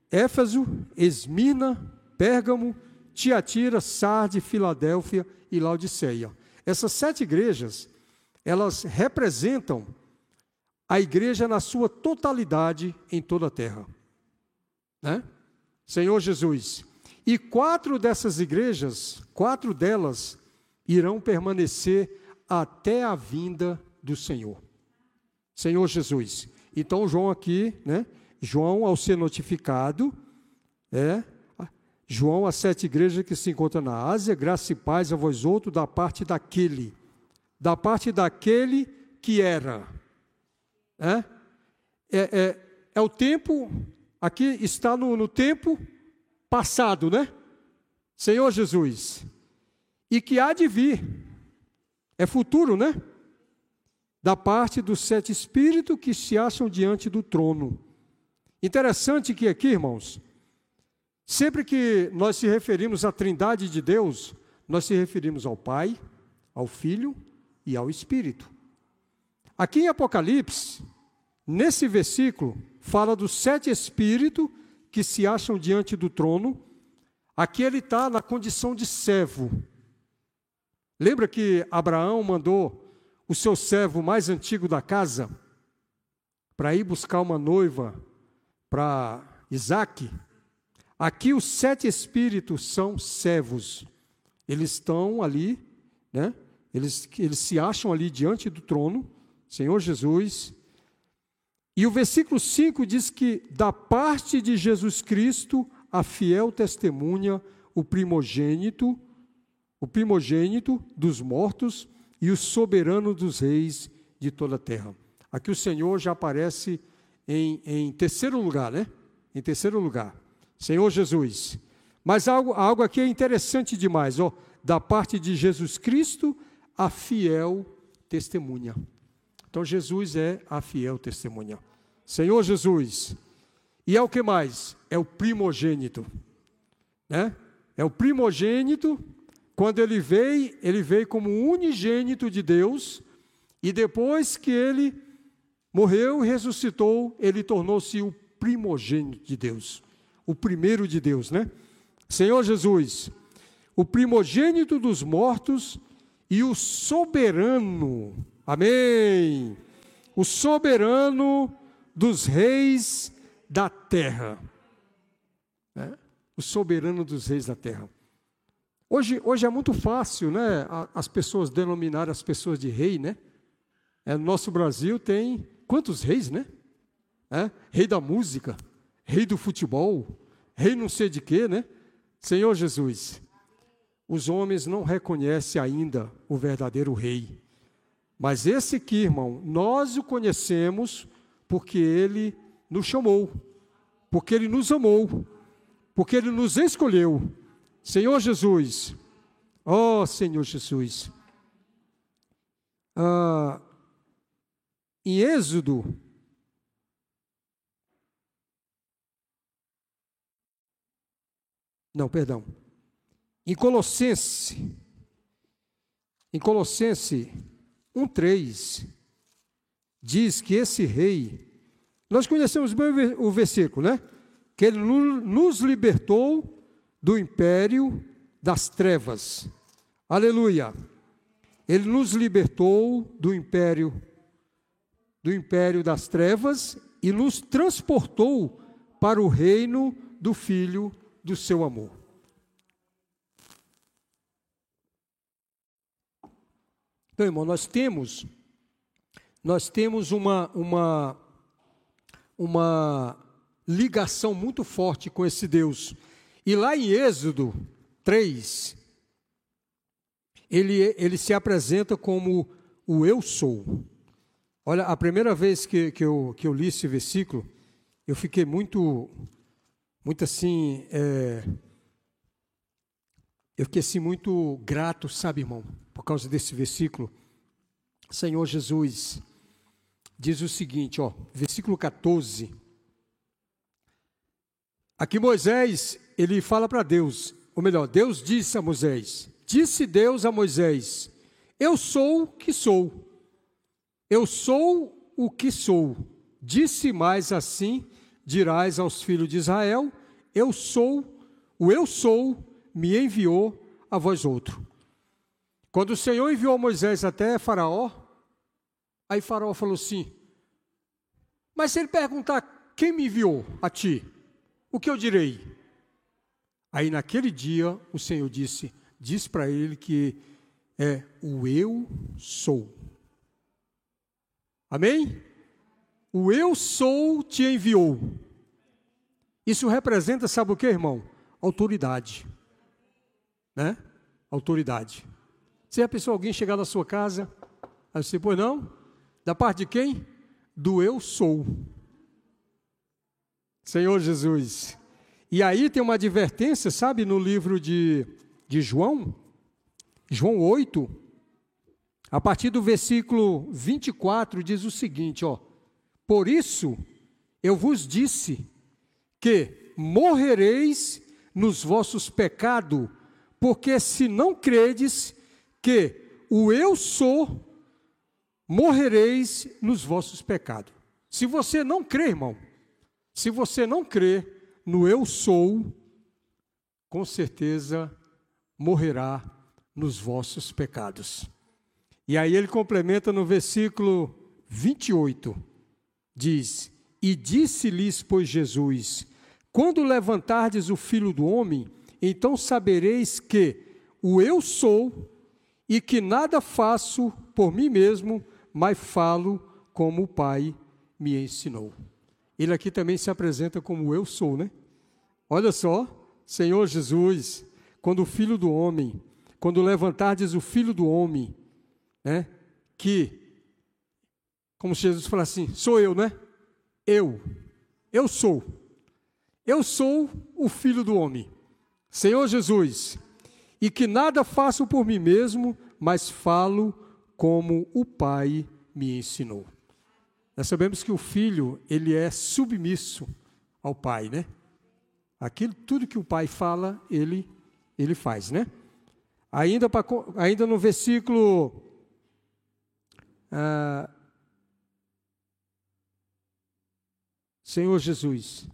Éfeso, Esmina, Pérgamo, Tiatira, Sarde, Filadélfia e Laodiceia. Essas sete igrejas, elas representam a igreja na sua totalidade em toda a terra. Né? Senhor Jesus. E quatro dessas igrejas, quatro delas, irão permanecer até a vinda do Senhor. Senhor Jesus. Então, João aqui, né? João, ao ser notificado, é, João, as sete igrejas que se encontram na Ásia, graça e paz a vós outros, da parte daquele, da parte daquele que era, é? É, é, é o tempo, aqui está no, no tempo passado, né? Senhor Jesus. E que há de vir, é futuro, né? Da parte dos sete espíritos que se acham diante do trono. Interessante que aqui, irmãos, sempre que nós se referimos à trindade de Deus, nós se referimos ao Pai, ao Filho e ao Espírito. Aqui em Apocalipse, nesse versículo, fala dos sete espíritos que se acham diante do trono. Aqui ele está na condição de servo. Lembra que Abraão mandou o seu servo mais antigo da casa para ir buscar uma noiva para Isaac? Aqui os sete espíritos são servos. Eles estão ali, né? Eles, eles se acham ali diante do trono Senhor Jesus. E o versículo 5 diz que, da parte de Jesus Cristo, a fiel testemunha, o primogênito, o primogênito dos mortos e o soberano dos reis de toda a terra. Aqui o Senhor já aparece em, em terceiro lugar, né? Em terceiro lugar. Senhor Jesus. Mas algo, algo aqui é interessante demais, ó. Da parte de Jesus Cristo, a fiel testemunha. Então Jesus é a fiel testemunha. Senhor Jesus. E é o que mais? É o primogênito. Né? É o primogênito. Quando ele veio, ele veio como unigênito de Deus. E depois que ele morreu e ressuscitou, ele tornou-se o primogênito de Deus. O primeiro de Deus, né? Senhor Jesus. o primogênito dos mortos e o soberano. Amém. O soberano dos reis da terra. É? O soberano dos reis da terra. Hoje, hoje é muito fácil, né? As pessoas denominarem as pessoas de rei, né? É, no nosso Brasil tem quantos reis, né? É? Rei da música, rei do futebol, rei não sei de quê, né? Senhor Jesus, os homens não reconhecem ainda o verdadeiro rei. Mas esse aqui, irmão, nós o conhecemos porque ele nos chamou, porque ele nos amou, porque ele nos escolheu. Senhor Jesus, ó oh, Senhor Jesus. Ah, em Êxodo, não, perdão. Em Colossenses, em Colossenses 1:3 diz que esse rei, nós conhecemos bem o versículo, né? Que ele nos libertou do império das trevas. Aleluia. Ele nos libertou do império do império das trevas e nos transportou para o reino do filho do seu amor. Então, irmão, nós temos nós temos uma uma uma ligação muito forte com esse Deus. E lá em Êxodo 3, ele, ele se apresenta como o eu sou. Olha, a primeira vez que, que, eu, que eu li esse versículo, eu fiquei muito, muito assim, é, eu fiquei assim muito grato, sabe, irmão, por causa desse versículo. Senhor Jesus diz o seguinte, ó, versículo 14. Aqui Moisés, ele fala para Deus, ou melhor, Deus disse a Moisés: Disse Deus a Moisés: Eu sou o que sou. Eu sou o que sou. Disse mais assim: dirás aos filhos de Israel: Eu sou, o eu sou me enviou a vós outro. Quando o Senhor enviou Moisés até Faraó, aí Faraó falou assim: Mas se ele perguntar quem me enviou a ti, o que eu direi? Aí naquele dia o Senhor disse: Diz para ele que é o eu sou. Amém? O eu sou te enviou. Isso representa, sabe o que, irmão? Autoridade né? Autoridade. Se a pessoa, alguém chegar na sua casa, aí você, pois não? Da parte de quem? Do eu sou. Senhor Jesus. E aí tem uma advertência, sabe, no livro de, de João, João 8, a partir do versículo 24, diz o seguinte: ó, Por isso eu vos disse que morrereis nos vossos pecados, porque se não credes que o eu sou, morrereis nos vossos pecados. Se você não crê, irmão, se você não crê no eu sou, com certeza morrerá nos vossos pecados. E aí ele complementa no versículo 28, diz: E disse-lhes, pois Jesus: Quando levantardes o filho do homem, então sabereis que o eu sou e que nada faço por mim mesmo, mas falo como o Pai me ensinou. Ele aqui também se apresenta como eu sou, né? Olha só, Senhor Jesus, quando o Filho do Homem, quando levantardes o Filho do Homem, né? Que, como se Jesus falasse assim, sou eu, né? Eu, eu sou, eu sou o Filho do Homem. Senhor Jesus, e que nada faço por mim mesmo, mas falo como o Pai me ensinou. Nós sabemos que o filho, ele é submisso ao pai, né? Aquilo, tudo que o pai fala, ele, ele faz, né? Ainda, pra, ainda no versículo. Ah, Senhor Jesus,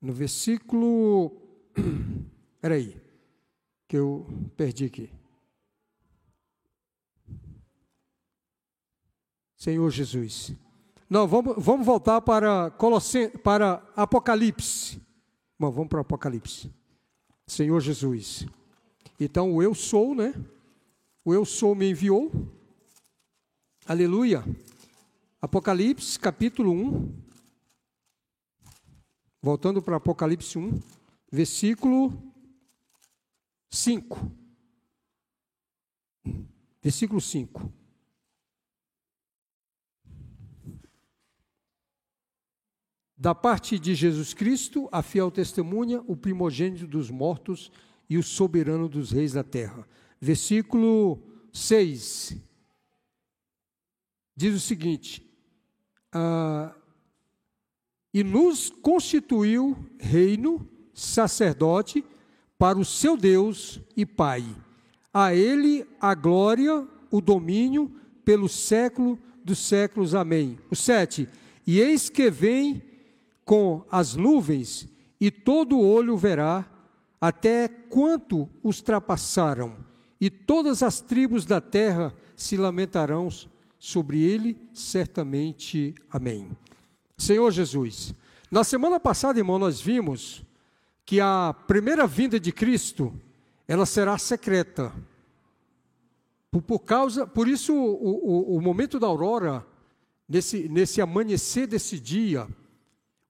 no versículo Espera aí, que eu perdi aqui. Senhor Jesus. Não, vamos, vamos voltar para, Colossen, para Apocalipse. Bom, vamos para Apocalipse. Senhor Jesus. Então, o eu sou, né? O eu sou me enviou. Aleluia. Apocalipse, capítulo 1. Voltando para Apocalipse 1, versículo 5. Versículo 5. Da parte de Jesus Cristo, a fiel testemunha, o primogênito dos mortos e o soberano dos reis da terra. Versículo 6 diz o seguinte: ah, E nos constituiu reino, sacerdote, para o seu Deus e Pai. A Ele a glória, o domínio, pelo século dos séculos. Amém. O 7. E eis que vem com as nuvens, e todo olho verá, até quanto os trapassaram, e todas as tribos da terra se lamentarão sobre ele, certamente. Amém. Senhor Jesus, na semana passada, irmão, nós vimos que a primeira vinda de Cristo, ela será secreta. Por, por causa, por isso o, o, o momento da aurora, nesse, nesse amanhecer desse dia,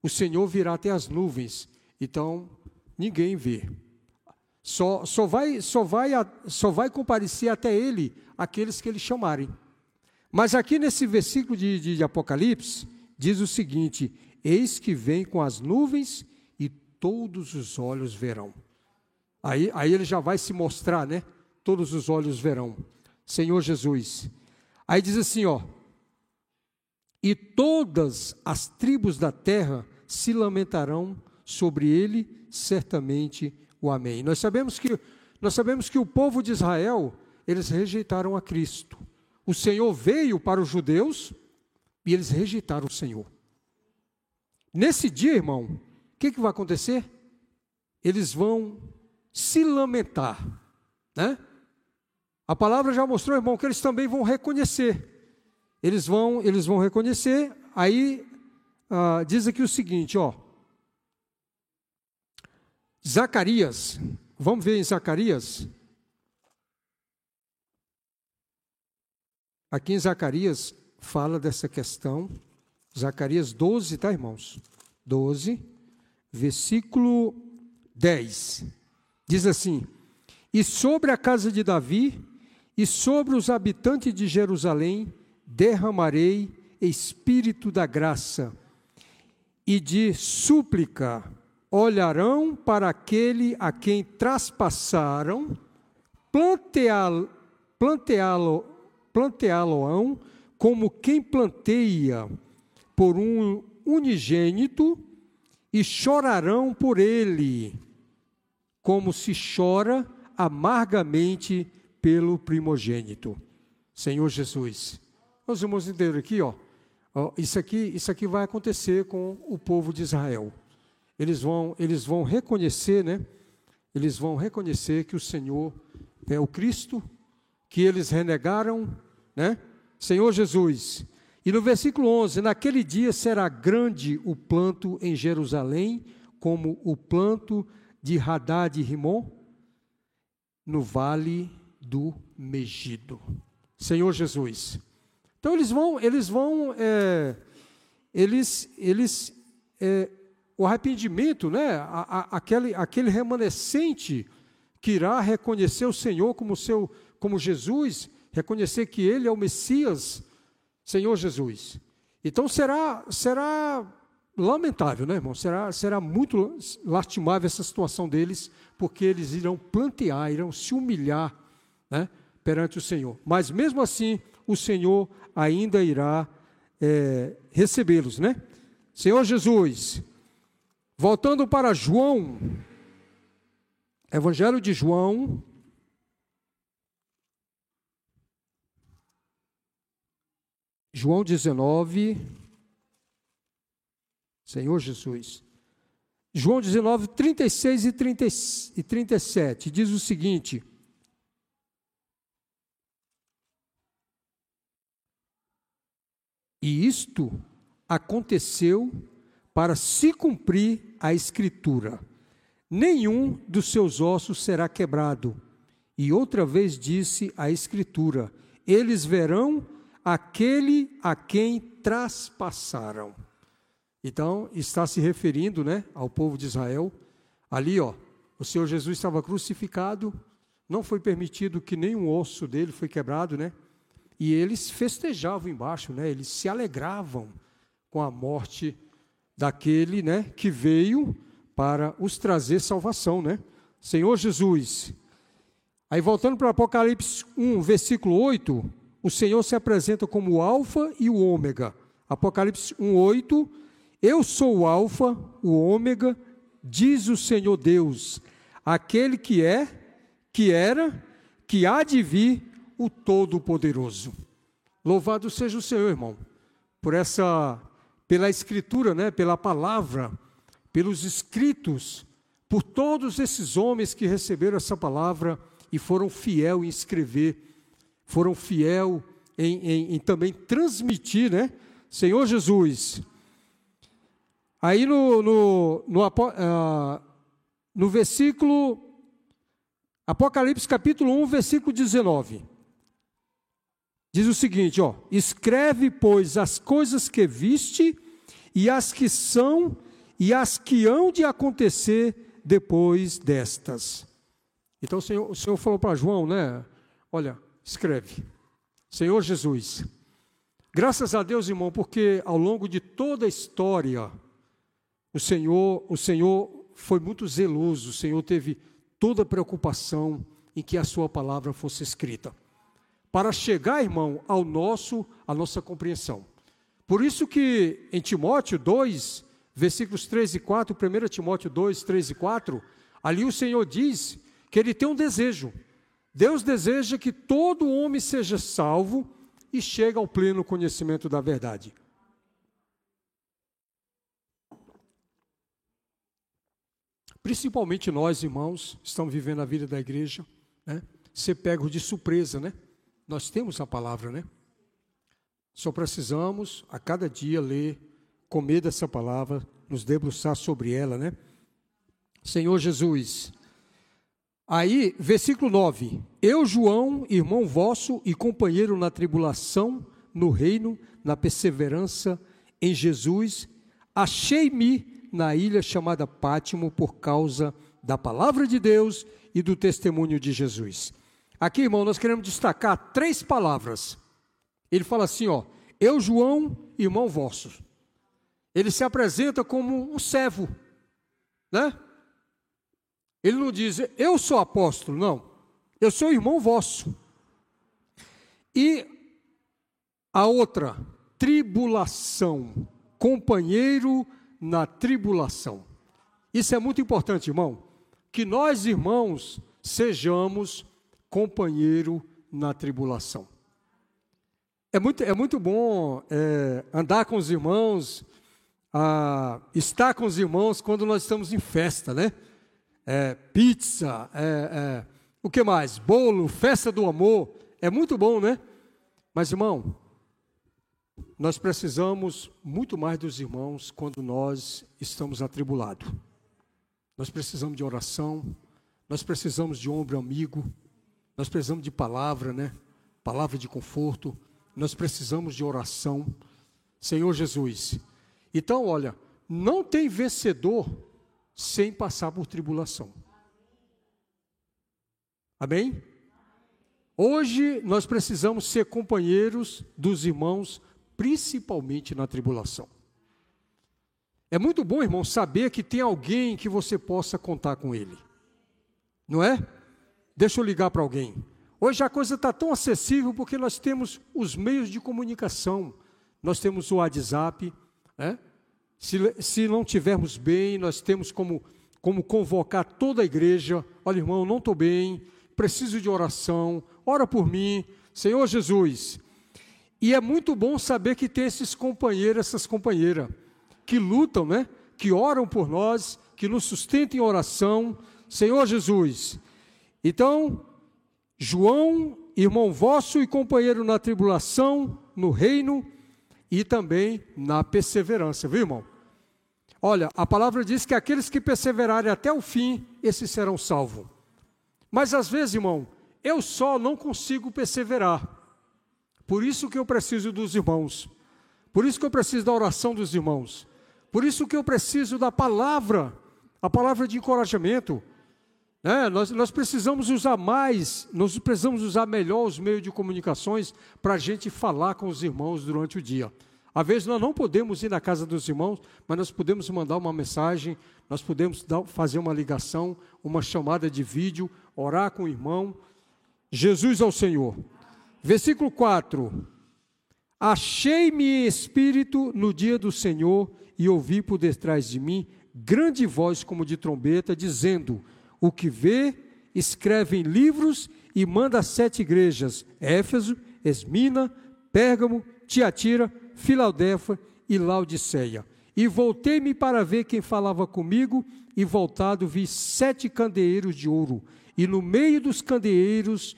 o Senhor virá até as nuvens, então ninguém vê. Só, só, vai, só, vai, só vai comparecer até ele aqueles que ele chamarem. Mas aqui nesse versículo de, de, de Apocalipse, diz o seguinte: Eis que vem com as nuvens e todos os olhos verão. Aí, aí ele já vai se mostrar, né? Todos os olhos verão. Senhor Jesus. Aí diz assim, ó. E todas as tribos da terra se lamentarão sobre ele, certamente o amém. Nós sabemos que nós sabemos que o povo de Israel, eles rejeitaram a Cristo. O Senhor veio para os judeus e eles rejeitaram o Senhor. Nesse dia, irmão, o que, que vai acontecer? Eles vão se lamentar, né? A palavra já mostrou, irmão, que eles também vão reconhecer. Eles vão, eles vão reconhecer. Aí ah, diz aqui o seguinte, ó. Zacarias, vamos ver em Zacarias. Aqui em Zacarias fala dessa questão. Zacarias 12, tá, irmãos? 12, versículo 10. Diz assim: E sobre a casa de Davi e sobre os habitantes de Jerusalém derramarei espírito da graça e de súplica olharão para aquele a quem traspassaram, planteá-lo planteá-lo-ão como quem planteia por um unigênito e chorarão por ele, como se chora amargamente pelo primogênito. Senhor Jesus. Os irmãos entenderam aqui, ó. Isso aqui, isso aqui vai acontecer com o povo de Israel. Eles vão, eles vão reconhecer, né? Eles vão reconhecer que o Senhor é o Cristo, que eles renegaram, né? Senhor Jesus. E no versículo 11: Naquele dia será grande o planto em Jerusalém, como o planto de Hadad e Rimon, no vale do Megido. Senhor Jesus. Então eles vão, eles vão, é, eles, eles, é, o arrependimento, né? A, a, aquele, aquele remanescente que irá reconhecer o Senhor como seu, como Jesus, reconhecer que Ele é o Messias, Senhor Jesus. Então será, será lamentável, né, irmão? Será, será muito lastimável essa situação deles, porque eles irão plantear, irão se humilhar, né, perante o Senhor. Mas mesmo assim, o Senhor ainda irá é, recebê-los, né? Senhor Jesus, voltando para João, Evangelho de João, João 19, Senhor Jesus, João 19, 36 e, 30, e 37, diz o seguinte: E isto aconteceu para se cumprir a Escritura: nenhum dos seus ossos será quebrado. E outra vez disse a Escritura: eles verão aquele a quem traspassaram. Então, está se referindo né, ao povo de Israel. Ali, ó, o Senhor Jesus estava crucificado, não foi permitido que nenhum osso dele foi quebrado, né? E eles festejavam embaixo, né? Eles se alegravam com a morte daquele, né, que veio para os trazer salvação, né? Senhor Jesus. Aí voltando para Apocalipse 1, versículo 8, o Senhor se apresenta como o alfa e o ômega. Apocalipse 1, 8, eu sou o alfa, o ômega, diz o Senhor Deus, aquele que é, que era, que há de vir o Todo-Poderoso. Louvado seja o Senhor, irmão, por essa, pela Escritura, né, pela palavra, pelos escritos, por todos esses homens que receberam essa palavra e foram fiel em escrever, foram fiel em, em, em também transmitir, né? Senhor Jesus. Aí no, no, no, uh, no versículo, Apocalipse capítulo 1, versículo 19. Diz o seguinte, ó: Escreve, pois, as coisas que viste e as que são e as que hão de acontecer depois destas. Então o Senhor, o Senhor falou para João, né? Olha, escreve. Senhor Jesus. Graças a Deus, irmão, porque ao longo de toda a história, o Senhor, o Senhor foi muito zeloso, o Senhor teve toda a preocupação em que a sua palavra fosse escrita para chegar, irmão, ao nosso, à nossa compreensão. Por isso que em Timóteo 2, versículos 3 e 4, 1 Timóteo 2, 3 e 4, ali o Senhor diz que ele tem um desejo. Deus deseja que todo homem seja salvo e chegue ao pleno conhecimento da verdade. Principalmente nós, irmãos, estamos vivendo a vida da igreja, né? Ser pego de surpresa, né? Nós temos a palavra, né? Só precisamos a cada dia ler, comer dessa palavra, nos debruçar sobre ela, né? Senhor Jesus. Aí, versículo 9: Eu, João, irmão vosso e companheiro na tribulação, no reino, na perseverança em Jesus, achei-me na ilha chamada Pátimo por causa da palavra de Deus e do testemunho de Jesus. Aqui, irmão, nós queremos destacar três palavras. Ele fala assim, ó, eu, João, irmão vosso. Ele se apresenta como um servo, né? Ele não diz, eu sou apóstolo, não. Eu sou irmão vosso. E a outra, tribulação, companheiro na tribulação. Isso é muito importante, irmão. Que nós, irmãos, sejamos companheiro na tribulação. É muito, é muito bom é, andar com os irmãos, estar com os irmãos quando nós estamos em festa, né? É, pizza, é, é, o que mais? Bolo, festa do amor. É muito bom, né? Mas, irmão, nós precisamos muito mais dos irmãos quando nós estamos atribulados. Nós precisamos de oração, nós precisamos de ombro amigo, nós precisamos de palavra, né? Palavra de conforto. Nós precisamos de oração. Senhor Jesus. Então, olha, não tem vencedor sem passar por tribulação. Amém? Hoje nós precisamos ser companheiros dos irmãos, principalmente na tribulação. É muito bom, irmão, saber que tem alguém que você possa contar com ele. Não é? Deixa eu ligar para alguém. Hoje a coisa está tão acessível porque nós temos os meios de comunicação. Nós temos o WhatsApp. Né? Se, se não tivermos bem, nós temos como, como convocar toda a igreja. Olha, irmão, não estou bem, preciso de oração, ora por mim, Senhor Jesus. E é muito bom saber que tem esses companheiros, essas companheiras, que lutam, né? que oram por nós que nos sustenta em oração, Senhor Jesus. Então, João, irmão vosso e companheiro na tribulação, no reino e também na perseverança, viu, irmão? Olha, a palavra diz que aqueles que perseverarem até o fim, esses serão salvos. Mas às vezes, irmão, eu só não consigo perseverar. Por isso que eu preciso dos irmãos. Por isso que eu preciso da oração dos irmãos. Por isso que eu preciso da palavra, a palavra de encorajamento. É, nós, nós, precisamos usar mais, nós precisamos usar melhor os meios de comunicações para a gente falar com os irmãos durante o dia. Às vezes nós não podemos ir na casa dos irmãos, mas nós podemos mandar uma mensagem, nós podemos dar, fazer uma ligação, uma chamada de vídeo, orar com o irmão. Jesus ao Senhor. Versículo 4: Achei-me espírito no dia do Senhor e ouvi por detrás de mim grande voz como de trombeta, dizendo: o que vê, escreve em livros e manda a sete igrejas: Éfeso, Esmina, Pérgamo, Tiatira, Filadélfia e Laodiceia. E voltei-me para ver quem falava comigo, e voltado vi sete candeeiros de ouro, e no meio dos candeeiros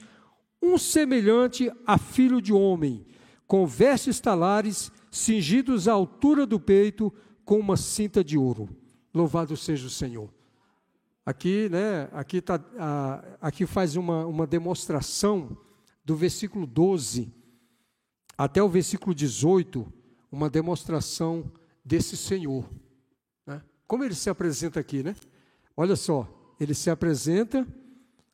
um semelhante a filho de homem, com vestes talares, cingidos à altura do peito, com uma cinta de ouro. Louvado seja o Senhor. Aqui, né, aqui, tá, aqui faz uma, uma demonstração do versículo 12 até o versículo 18, uma demonstração desse Senhor. Né? Como ele se apresenta aqui, né? Olha só, ele se apresenta,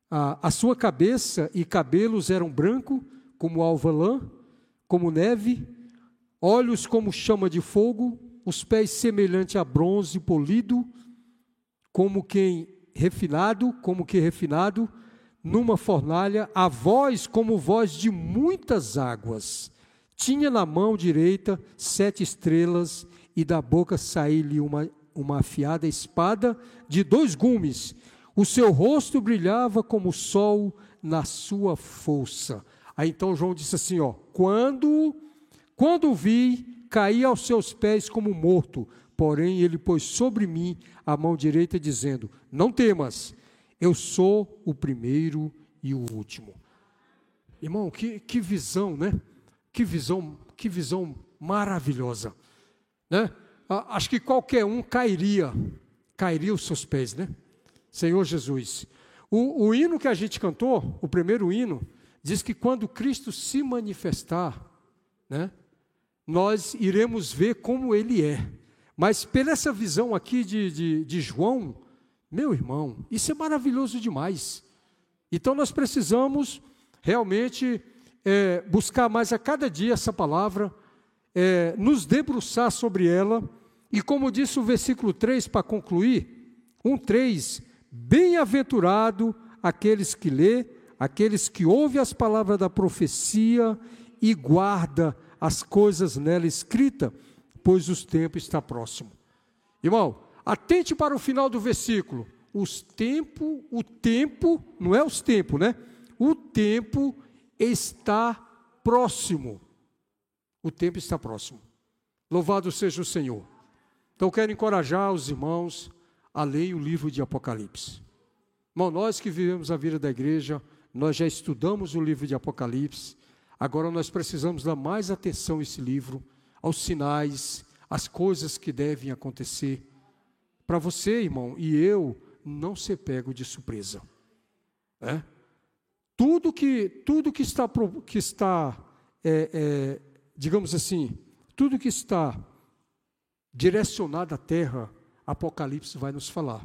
a, a sua cabeça e cabelos eram branco, como alva como neve, olhos como chama de fogo, os pés semelhante a bronze polido, como quem refinado, como que refinado, numa fornalha, a voz como voz de muitas águas. Tinha na mão direita sete estrelas, e da boca saía-lhe uma, uma afiada espada de dois gumes. O seu rosto brilhava como o sol na sua força. Aí então João disse assim: ó, quando, quando vi, caí aos seus pés como morto. Porém, ele pôs sobre mim a mão direita, dizendo: Não temas, eu sou o primeiro e o último. Irmão, que, que visão, né? Que visão, que visão maravilhosa, né? Acho que qualquer um cairia, cairia os seus pés, né? Senhor Jesus. O, o hino que a gente cantou, o primeiro hino, diz que quando Cristo se manifestar, né? Nós iremos ver como Ele é. Mas pela essa visão aqui de, de, de João, meu irmão, isso é maravilhoso demais. Então nós precisamos realmente é, buscar mais a cada dia essa palavra, é, nos debruçar sobre ela, e como disse o versículo 3 para concluir, um 3, bem-aventurado aqueles que lê, aqueles que ouvem as palavras da profecia e guarda as coisas nela escritas, pois o tempo está próximo. Irmão, atente para o final do versículo. Os tempo, o tempo, não é os tempos, né? O tempo está próximo. O tempo está próximo. Louvado seja o Senhor. Então quero encorajar os irmãos a ler o livro de Apocalipse. Irmão, nós que vivemos a vida da igreja, nós já estudamos o livro de Apocalipse. Agora nós precisamos dar mais atenção a esse livro aos sinais, às coisas que devem acontecer. Para você, irmão, e eu, não ser pego de surpresa. É? Tudo que, tudo que está, que está é, é, digamos assim, tudo que está direcionado à terra, Apocalipse vai nos falar.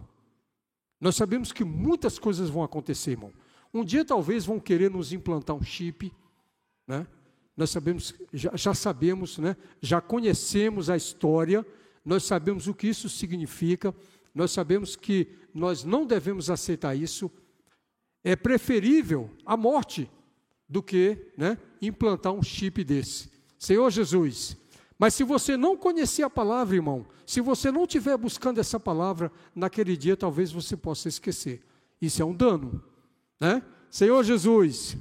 Nós sabemos que muitas coisas vão acontecer, irmão. Um dia talvez vão querer nos implantar um chip, né? nós sabemos, já, já sabemos, né? já conhecemos a história, nós sabemos o que isso significa, nós sabemos que nós não devemos aceitar isso. É preferível a morte do que né, implantar um chip desse. Senhor Jesus, mas se você não conhecer a palavra, irmão, se você não estiver buscando essa palavra, naquele dia talvez você possa esquecer. Isso é um dano. Né? Senhor Jesus,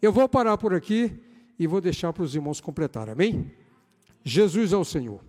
eu vou parar por aqui e vou deixar para os irmãos completar. Amém? Jesus é o Senhor.